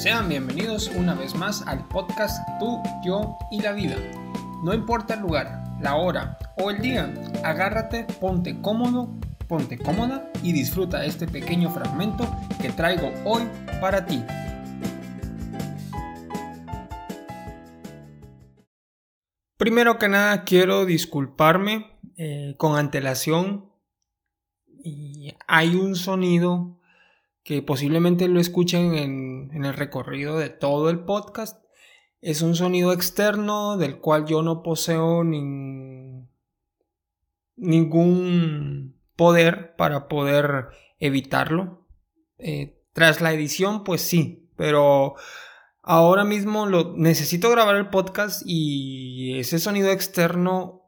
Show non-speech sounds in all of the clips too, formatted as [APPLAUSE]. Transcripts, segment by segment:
Sean bienvenidos una vez más al podcast Tú, yo y la vida. No importa el lugar, la hora o el día, agárrate, ponte cómodo, ponte cómoda y disfruta este pequeño fragmento que traigo hoy para ti. Primero que nada quiero disculparme eh, con antelación y hay un sonido que posiblemente lo escuchen en, el recorrido de todo el podcast. Es un sonido externo del cual yo no poseo ningún poder para poder evitarlo. Eh, tras la edición, pues sí, pero ahora mismo lo necesito grabar el podcast y ese sonido externo,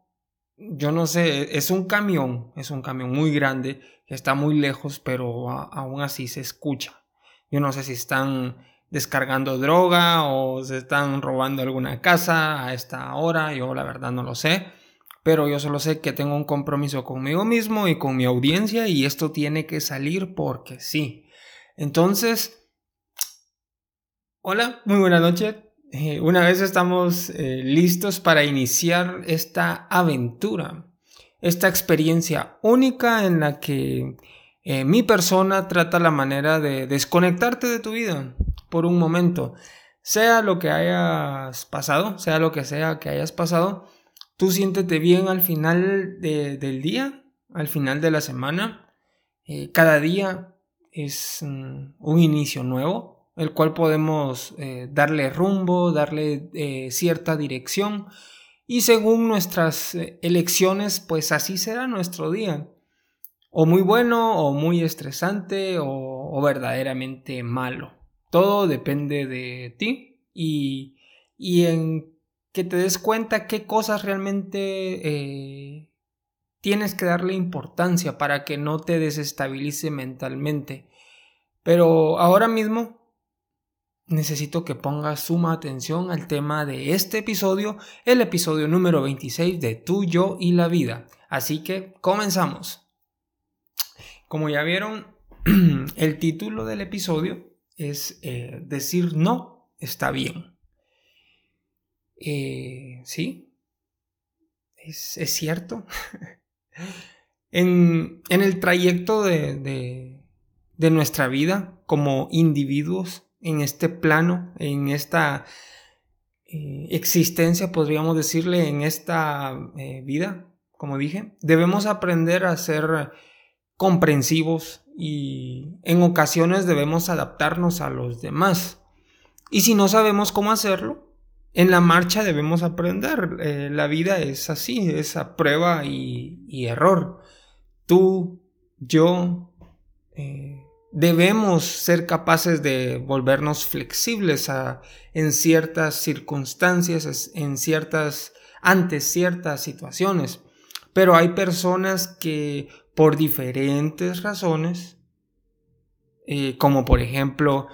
yo no sé, es un camión, es un camión muy grande está muy lejos, pero aún así se escucha. Yo no sé si están descargando droga o se están robando alguna casa a esta hora, yo la verdad no lo sé, pero yo solo sé que tengo un compromiso conmigo mismo y con mi audiencia y esto tiene que salir porque sí. Entonces, hola, muy buena noche. Eh, una vez estamos eh, listos para iniciar esta aventura esta experiencia única en la que eh, mi persona trata la manera de desconectarte de tu vida por un momento. Sea lo que hayas pasado, sea lo que sea que hayas pasado, tú siéntete bien al final del día, al final de la semana. Cada día es mm, un inicio nuevo, el cual podemos eh, darle rumbo, darle cierta dirección y según nuestras eh, elecciones, pues así será nuestro día. O muy bueno, o muy estresante, o, verdaderamente malo. Todo depende de ti y, y, en que te des cuenta qué cosas realmente eh, tienes que darle importancia para que no te desestabilice mentalmente. Pero ahora mismo necesito que pongas suma atención al tema de este episodio, el episodio número 26 de Tú, yo y la vida. Así que comenzamos. Como ya vieron, [CLEARS THROAT] el título del episodio es eh, Decir no está bien. Eh, ¿Sí? ¿Es, cierto? [LAUGHS] en, el trayecto de, de nuestra vida como individuos, en este plano, en esta eh, existencia, podríamos decirle, en esta eh, vida, como dije, debemos aprender a ser comprensivos y en ocasiones debemos adaptarnos a los demás. Y si no sabemos cómo hacerlo, en la marcha debemos aprender. Eh, la vida es así, es a prueba y, error. Tú, yo, debemos ser capaces de volvernos flexibles en ciertas circunstancias, en ciertas, ante ciertas situaciones. Pero hay personas que por diferentes razones, eh, como por ejemplo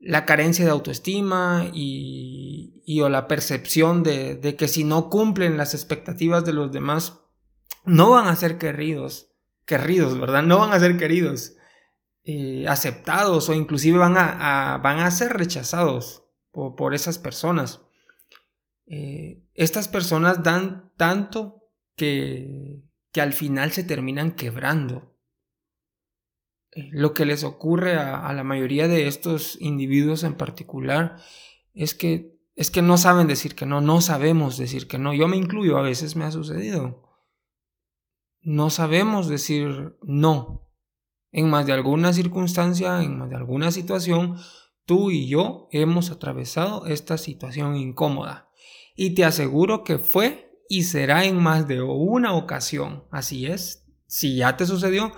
la carencia de autoestima y, o la percepción de, de, que si no cumplen las expectativas de los demás, no van a ser queridos, queridos, ¿verdad? No van a ser queridos. Eh, aceptados o inclusive van a, van a ser rechazados por, esas personas. Eh, estas personas dan tanto que, al final se terminan quebrando. Eh, lo que les ocurre a, a, la mayoría de estos individuos en particular es que, es que no saben decir que no, no sabemos decir que no. Yo me incluyo, a veces me ha sucedido. No sabemos decir no en más de alguna circunstancia, en más de alguna situación, tú y yo hemos atravesado esta situación incómoda. Y te aseguro que fue y será en más de una ocasión. Así es, si ya te sucedió,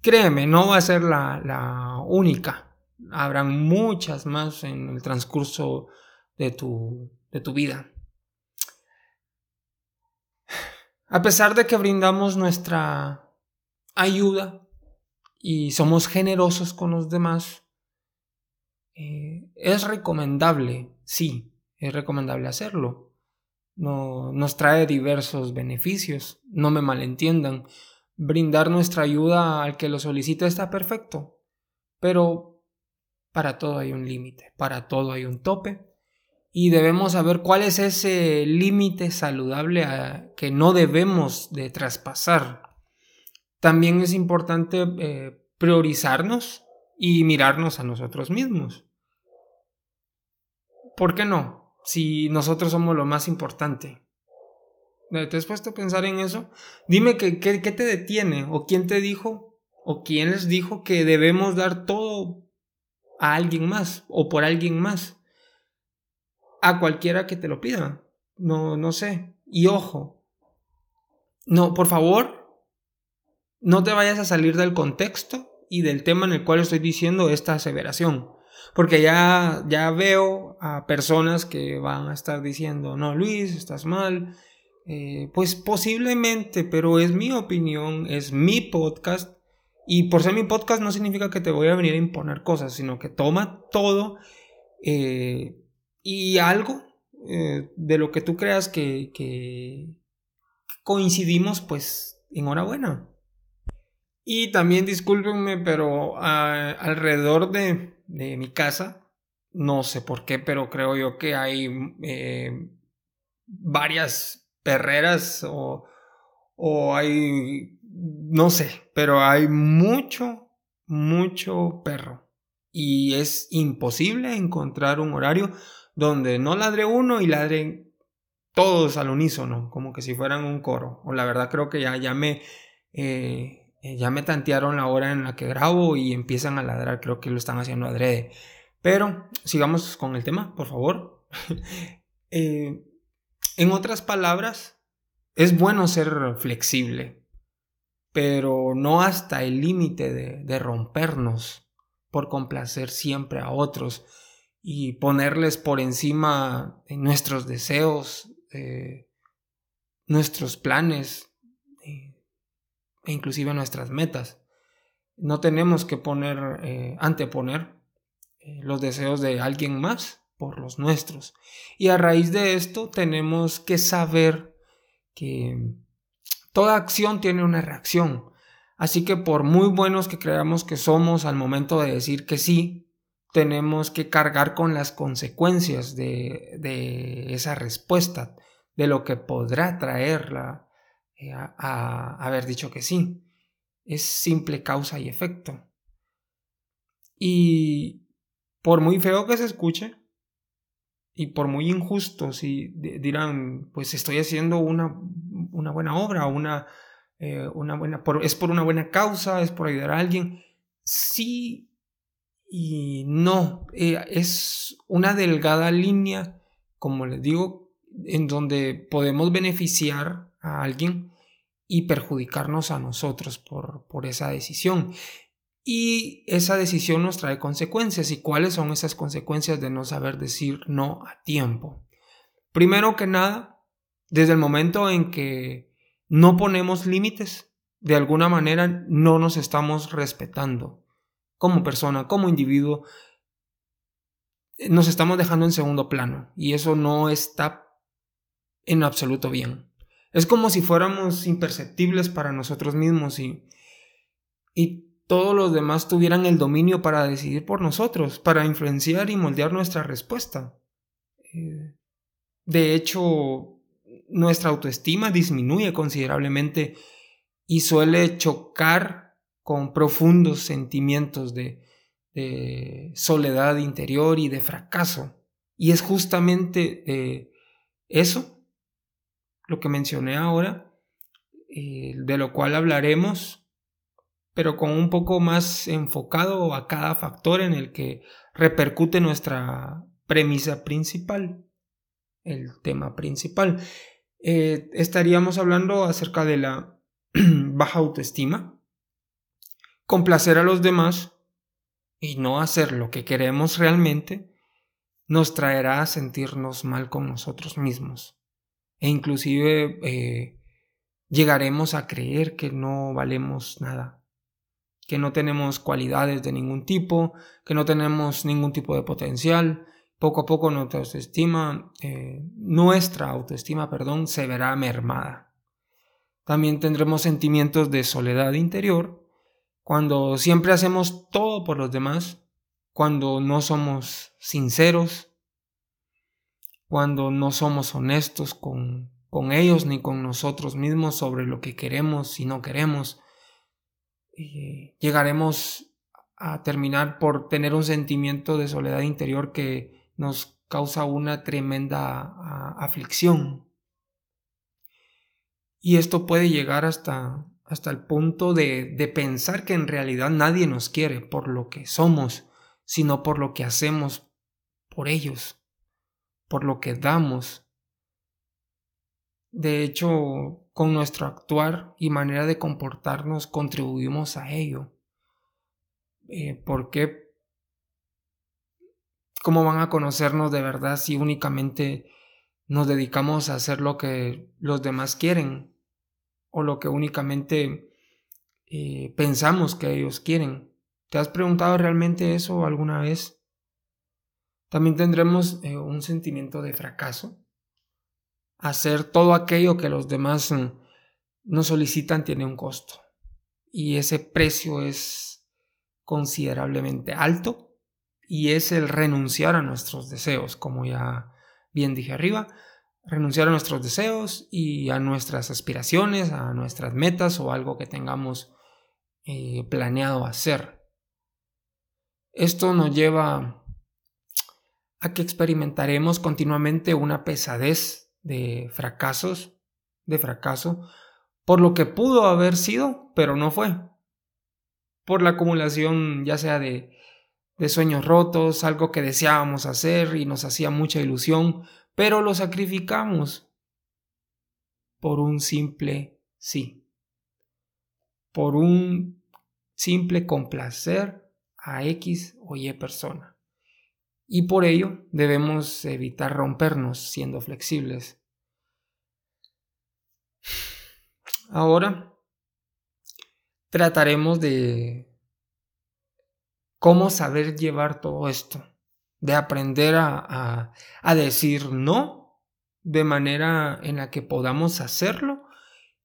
créeme, no va a ser la, única. Habrán muchas más en el transcurso de tu, de tu vida. A pesar de que brindamos nuestra ayuda, y somos generosos con los demás, eh, es recomendable, sí, es recomendable hacerlo. No, nos trae diversos beneficios, no me malentiendan. Brindar nuestra ayuda al que lo solicita está perfecto, pero para todo hay un límite, para todo hay un tope y debemos saber cuál es ese límite saludable que no debemos de traspasar. También es importante eh, priorizarnos y mirarnos a nosotros mismos. ¿Por qué no? Si nosotros somos lo más importante. ¿Te has puesto a pensar en eso? Dime qué te detiene o quién te dijo o quién les dijo que debemos dar todo a alguien más o por alguien más. A cualquiera que te lo pida. No, no sé. Y ojo. No, por favor, no te vayas a salir del contexto y del tema en el cual estoy diciendo esta aseveración. Porque ya, ya veo a personas que van a estar diciendo, no, Luis, estás mal. Eh, pues posiblemente, pero es mi opinión, es mi podcast y por ser mi podcast no significa que te voy a venir a imponer cosas, sino que toma todo eh, y algo eh, de lo que tú creas que, coincidimos, pues enhorabuena. Y también discúlpenme, pero alrededor de, mi casa, no sé por qué, pero creo yo que hay eh, varias perreras o, o hay no sé, pero hay mucho, mucho perro. Y es imposible encontrar un horario donde no ladre uno y ladren todos al unísono, como que si fueran un coro. O la verdad creo que ya, ya me... Eh, ya me tantearon la hora en la que grabo y empiezan a ladrar, creo que lo están haciendo adrede. Pero sigamos con el tema, por favor. [LAUGHS] Eh, en otras palabras, es bueno ser flexible, pero no hasta el límite de, rompernos por complacer siempre a otros y ponerles por encima nuestros deseos, eh, nuestros planes eh, e inclusive nuestras metas. No tenemos que poner, eh, anteponer los deseos de alguien más por los nuestros. Y a raíz de esto tenemos que saber que Toda acción tiene una reacción. Así que por muy buenos que creamos que somos al momento de decir que sí, tenemos que cargar con las consecuencias de, esa respuesta, de lo que podrá traerla eh, a, haber dicho que sí. Es simple causa y efecto. Y por muy feo que se escuche, y por muy injusto, si dirán, pues estoy haciendo una una buena obra, una, eh, una buena, es por una buena causa, es por ayudar a alguien. Sí y no, eh, es una delgada línea, como les digo, en donde podemos beneficiar a alguien y perjudicarnos a nosotros por, por esa decisión. Y esa decisión nos trae consecuencias. ¿Y cuáles son esas consecuencias de no saber decir no a tiempo? Primero que nada, desde el momento en que no ponemos límites, de alguna manera no nos estamos respetando como persona, como individuo. Nos estamos dejando en segundo plano y eso no está en absoluto bien. Es como si fuéramos imperceptibles para nosotros mismos y, y todos los demás tuvieran el dominio para decidir por nosotros, para influenciar y moldear nuestra respuesta. Eh, de hecho, nuestra autoestima disminuye considerablemente y suele chocar con profundos sentimientos de, soledad interior y de fracaso. Y es justamente eh, eso, lo que mencioné ahora, eh, de lo cual hablaremos, pero con un poco más enfocado a cada factor en el que repercute nuestra premisa principal, el tema principal. Eh, estaríamos hablando acerca de la [CLEARS THROAT] baja autoestima, complacer a los demás y no hacer lo que queremos realmente, nos traerá a sentirnos mal con nosotros mismos. E inclusive eh, llegaremos a creer que no valemos nada, que no tenemos cualidades de ningún tipo, que no tenemos ningún tipo de potencial, poco a poco nuestra autoestima, eh, nuestra autoestima, perdón, se verá mermada. También tendremos sentimientos de soledad interior cuando siempre hacemos todo por los demás cuando no somos sinceros, cuando no somos honestos con, con ellos ni con nosotros mismos sobre lo que queremos y no queremos, eh, llegaremos a terminar por tener un sentimiento de soledad interior que nos causa una tremenda aflicción. Y esto puede llegar hasta, hasta el punto de, de pensar que en realidad nadie nos quiere por lo que somos, sino por lo que hacemos por ellos, por lo que damos. De hecho, con nuestro actuar y manera de comportarnos contribuimos a ello. Eh, ¿Por qué? ¿Cómo van a conocernos de verdad si únicamente nos dedicamos a hacer lo que los demás quieren o lo que únicamente eh, pensamos que ellos quieren. ¿Te has preguntado realmente eso alguna vez? También tendremos eh, un sentimiento de fracaso. Hacer todo aquello que los demás mm, nos solicitan tiene un costo. Y ese precio es considerablemente alto y es el renunciar a nuestros deseos, como ya bien dije arriba, renunciar a nuestros deseos y a nuestras aspiraciones, a nuestras metas o algo que tengamos eh, planeado hacer. Esto nos lleva a que experimentaremos continuamente una pesadez de fracasos, de fracaso, por lo que pudo haber sido, pero no fue. Por la acumulación ya sea de, de sueños rotos, algo que deseábamos hacer y nos hacía mucha ilusión, pero lo sacrificamos por un simple sí, por un simple complacer a X o Y persona. Y por ello debemos evitar rompernos siendo flexibles. Ahora trataremos de cómo saber llevar todo esto de aprender a, decir no de manera en la que podamos hacerlo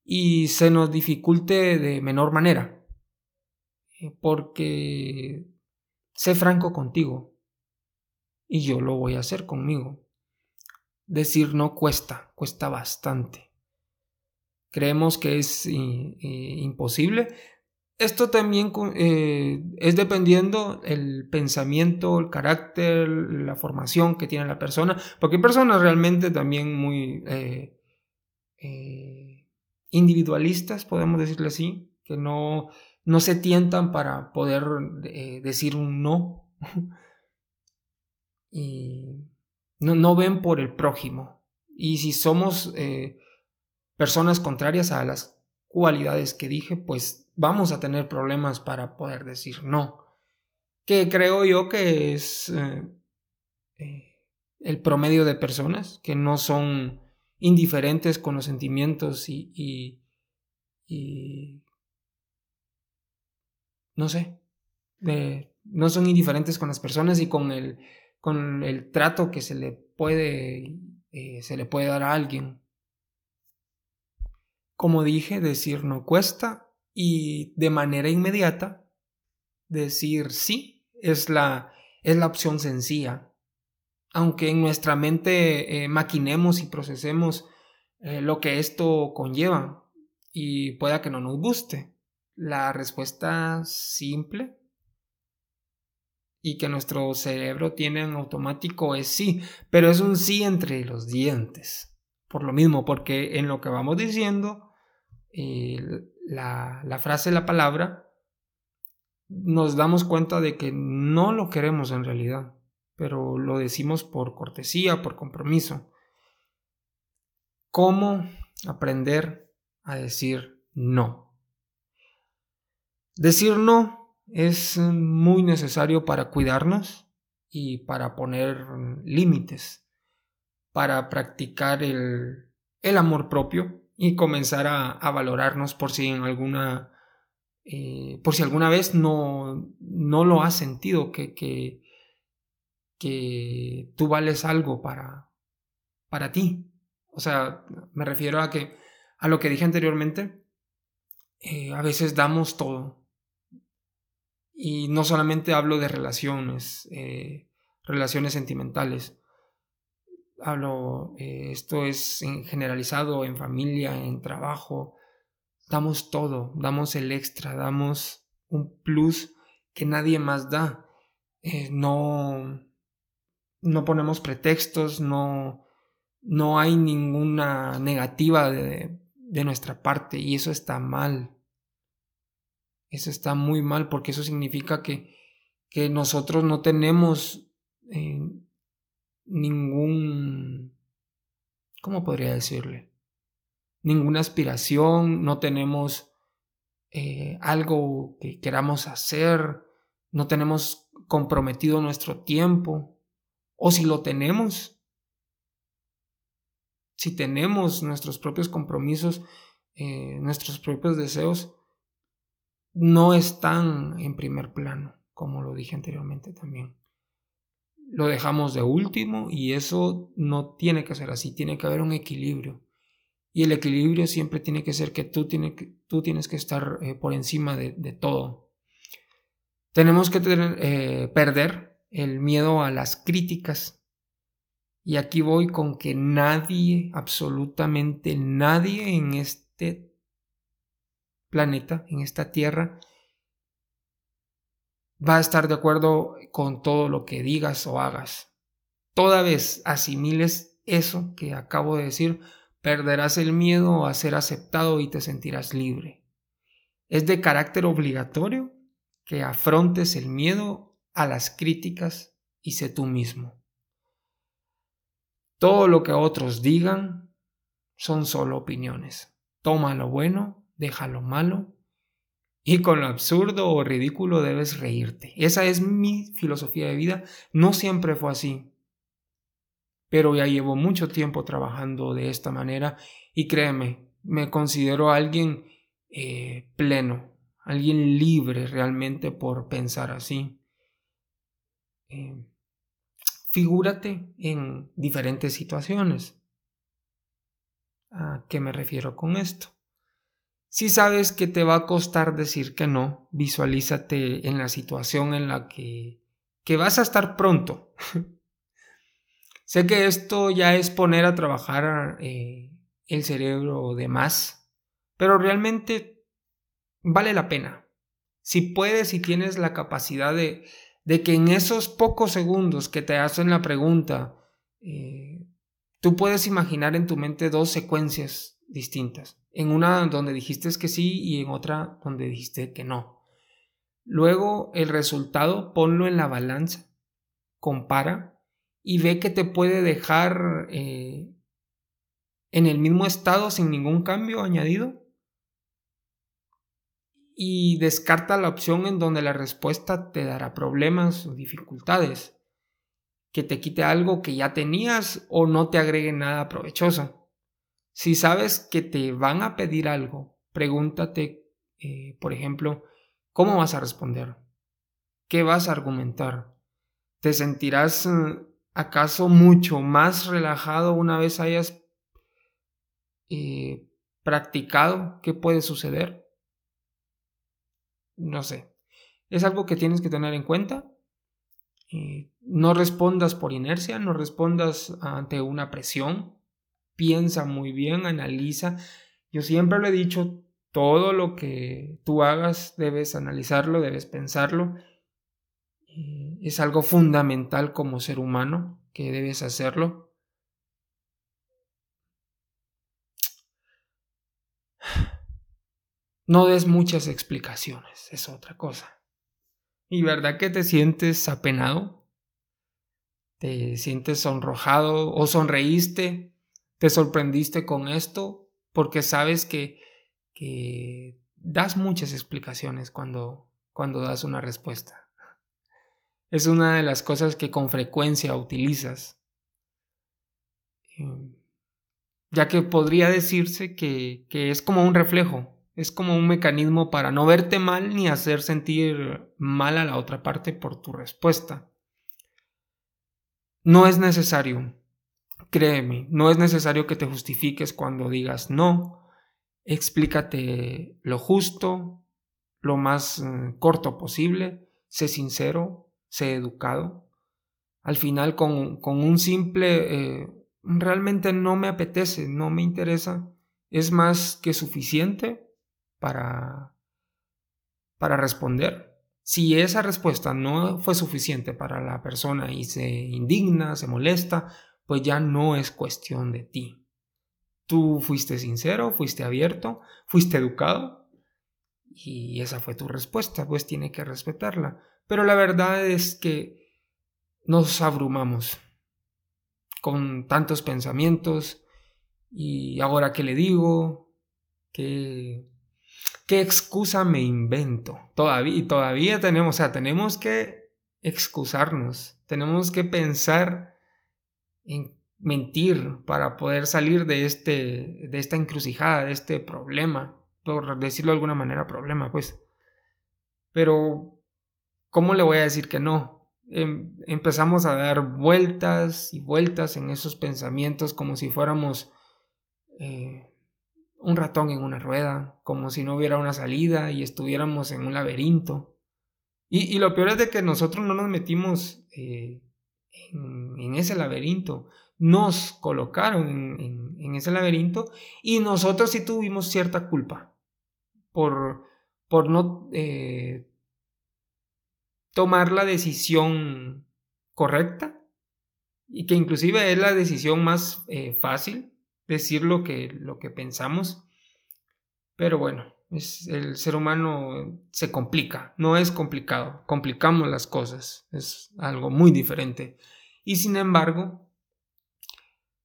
y se nos dificulte de menor manera. Eh, porque sé franco contigo y yo lo voy a hacer conmigo. Decir no cuesta, cuesta bastante. Creemos que es imposible, esto también eh, es dependiendo el pensamiento, el carácter, la formación que tiene la persona, porque hay personas realmente también muy eh, eh, individualistas, podemos decirle así, que no, no se tientan para poder decir un no [LAUGHS] y no, no, ven por el prójimo. Y si somos personas contrarias a las cualidades que dije, pues vamos a tener problemas para poder decir no. Que creo yo que es eh, eh, el promedio de personas que no son indiferentes con los sentimientos y, y, no sé, no son indiferentes con las personas y con el, con el trato que se le puede, eh, se le puede dar a alguien. Como dije, decir no cuesta y de manera inmediata decir sí es la, es la opción sencilla. Aunque en nuestra mente eh, maquinemos y procesemos eh, lo que esto conlleva y pueda que no nos guste, la respuesta simple y que nuestro cerebro tiene en automático es sí, pero es un sí entre los dientes. Por lo mismo, porque en lo que vamos diciendo, eh, la, frase, la palabra, nos damos cuenta de que no lo queremos en realidad, pero lo decimos por cortesía, por compromiso. ¿Cómo aprender a decir no? Decir no es muy necesario para cuidarnos y para poner límites, para practicar el, el amor propio y comenzar a, valorarnos por si en alguna eh, por si alguna vez no, no lo has sentido que, que, que, tú vales algo para, para ti. O sea, me refiero a que a lo que dije anteriormente, eh, a veces damos todo Y no solamente hablo de relaciones, eh, relaciones sentimentales. Hablo, eh, esto es generalizado en familia, en trabajo. Damos todo, damos el extra, damos un plus que nadie más da. Eh, no, no ponemos pretextos, no, no hay ninguna negativa de, de nuestra parte y eso está mal. Eso está muy mal porque eso significa que, que nosotros no tenemos eh, ningún, ¿cómo podría decirle? Ninguna aspiración, no tenemos eh, algo que queramos hacer, no tenemos comprometido nuestro tiempo, o si lo tenemos, si tenemos nuestros propios compromisos, eh, nuestros propios deseos, no están en primer plano, como lo dije anteriormente también. Lo dejamos de último y eso no tiene que ser así, tiene que haber un equilibrio. Y el equilibrio siempre tiene que ser que tú, que, tú tienes que estar eh, por encima de, todo. Tenemos que eh, perder el miedo a las críticas. Y aquí voy con que nadie, absolutamente nadie en este planeta, en esta tierra, va a estar de acuerdo con todo lo que digas o hagas. Toda vez asimiles eso que acabo de decir, perderás el miedo a ser aceptado y te sentirás libre. Es de carácter obligatorio que afrontes el miedo a las críticas y sé tú mismo. Todo lo que otros digan son solo opiniones. Toma lo bueno deja lo malo y con lo absurdo o ridículo debes reírte. Esa es mi filosofía de vida. No siempre fue así, pero ya llevo mucho tiempo trabajando de esta manera y créeme, me considero alguien eh, pleno, alguien libre realmente por pensar así. Eh, figúrate en diferentes situaciones. ¿A qué me refiero con esto? Si sabes que te va a costar decir que no, visualízate en la situación en la que, que vas a estar pronto. [LAUGHS] sé que esto ya es poner a trabajar eh, el cerebro de más, pero realmente vale la pena. Si puedes y tienes la capacidad de, de que en esos pocos segundos que te hacen la pregunta, eh, tú puedes imaginar en tu mente dos secuencias distintas en una donde dijiste que sí y en otra donde dijiste que no. Luego el resultado ponlo en la balanza, compara y ve que te puede dejar eh, en el mismo estado sin ningún cambio añadido. Y descarta la opción en donde la respuesta te dará problemas o dificultades, que te quite algo que ya tenías o no te agregue nada provechoso. Si sabes que te van a pedir algo, pregúntate, eh, por ejemplo, ¿cómo vas a responder? ¿Qué vas a argumentar? ¿Te sentirás eh, acaso mucho más relajado una vez hayas eh, practicado qué puede suceder? No sé. Es algo que tienes que tener en cuenta. no respondas por inercia, no respondas ante una presión piensa muy bien, analiza. Yo siempre lo he dicho, todo lo que tú hagas debes analizarlo, debes pensarlo. Eh, es algo fundamental como ser humano que debes hacerlo. No des muchas explicaciones, es otra cosa. ¿Y verdad que te sientes apenado? ¿Te sientes sonrojado o sonreíste? Te sorprendiste con esto porque sabes que, que das muchas explicaciones cuando, cuando das una respuesta. Es una de las cosas que con frecuencia utilizas. Em, ya que podría decirse que, que es como un reflejo, es como un mecanismo para no verte mal ni hacer sentir mal a la otra parte por tu respuesta. No es necesario Créeme, no es necesario que te justifiques cuando digas no. Explícate lo justo, lo más eh, corto posible sé sincero, sé educado. Al final con, un simple, eh, realmente no me apetece, no me interesa, es más que suficiente para, para responder. Si esa respuesta no fue suficiente para la persona y se indigna, se molesta, pues ya no es cuestión de ti. Tú fuiste sincero, fuiste abierto, fuiste educado y esa fue tu respuesta, pues tiene que respetarla. Pero la verdad es que nos abrumamos con tantos pensamientos y ahora qué le digo, qué, qué excusa me invento. Todavía, y todavía tenemos, o sea, tenemos que excusarnos, tenemos que pensar en mentir para poder salir de, este, de esta encrucijada, de este problema, por decirlo de alguna manera, problema, pues. Pero, ¿cómo le voy a decir que no? Em, empezamos a dar vueltas y vueltas en esos pensamientos como si fuéramos eh, un ratón en una rueda, como si no hubiera una salida y estuviéramos en un laberinto. Y, lo peor es de que nosotros no nos metimos eh, en, ese laberinto, nos colocaron en, ese laberinto y nosotros sí tuvimos cierta culpa por, por no eh, tomar la decisión correcta y que inclusive es la decisión más eh, fácil decir lo que, lo que pensamos. Pero bueno, el ser humano se complica, no es complicado, complicamos las cosas, es algo muy diferente. Y sin embargo,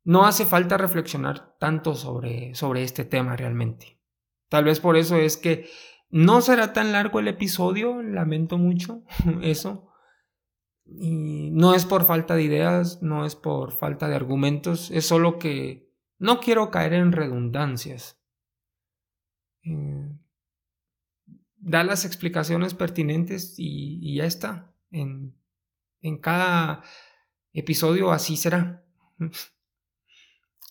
no hace falta reflexionar tanto sobre, sobre este tema realmente. Tal vez por eso es que no será tan largo el episodio, lamento mucho [LAUGHS] eso. Y no es por falta de ideas, no es por falta de argumentos, es solo que no quiero caer en redundancias. Eh, da las explicaciones pertinentes y, ya está. En, en cada episodio así será. [LAUGHS]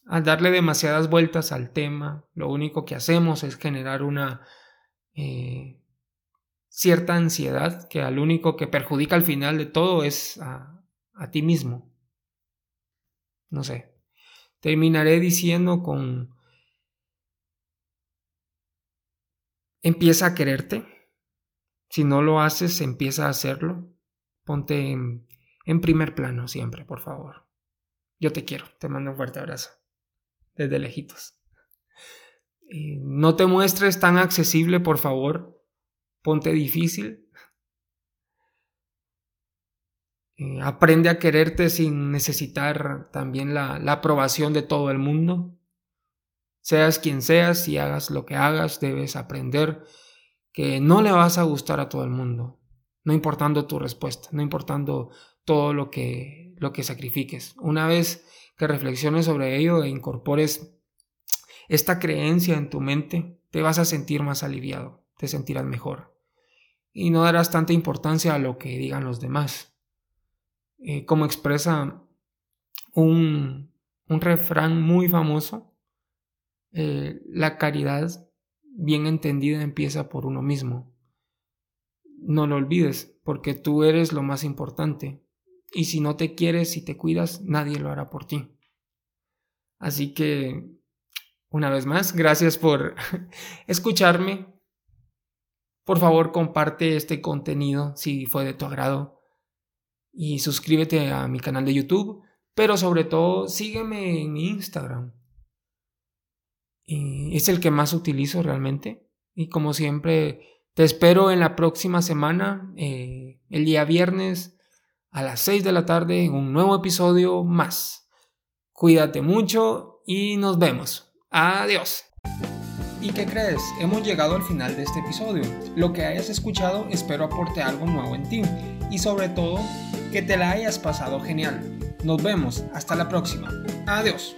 Al darle demasiadas vueltas al tema, lo único que hacemos es generar una eh, cierta ansiedad que al único que perjudica al final de todo es a, a ti mismo. No sé. Terminaré diciendo con... Empieza a quererte. Si no lo haces, empieza a hacerlo. Ponte en, primer plano siempre, por favor. Yo te quiero. Te mando un fuerte abrazo. Desde lejitos. Eh, no te muestres tan accesible, por favor. Ponte difícil. Eh, aprende a quererte sin necesitar también la, aprobación de todo el mundo. Seas quien seas y hagas lo que hagas, debes aprender que no le vas a gustar a todo el mundo, no importando tu respuesta, no importando todo lo que, lo que sacrifiques. Una vez que reflexiones sobre ello e incorpores esta creencia en tu mente, te vas a sentir más aliviado, te sentirás mejor y no darás tanta importancia a lo que digan los demás. Eh, como expresa un, refrán muy famoso, eh, la caridad bien entendida empieza por uno mismo. No lo olvides, porque tú eres lo más importante. Y si no te quieres y te cuidas, nadie lo hará por ti. Así que, una vez más, gracias por [LAUGHS] escucharme. Por favor, comparte este contenido si fue de tu agrado y suscríbete a mi canal de YouTube, pero sobre todo sígueme en Instagram. Es el que más utilizo realmente. Y como siempre, te espero en la próxima semana, eh, el día viernes a las 6 de la tarde, en un nuevo episodio más. Cuídate mucho y nos vemos. Adiós. ¿Y qué crees? Hemos llegado al final de este episodio. Lo que hayas escuchado espero aporte algo nuevo en ti y sobre todo que te la hayas pasado genial. Nos vemos, hasta la próxima. Adiós.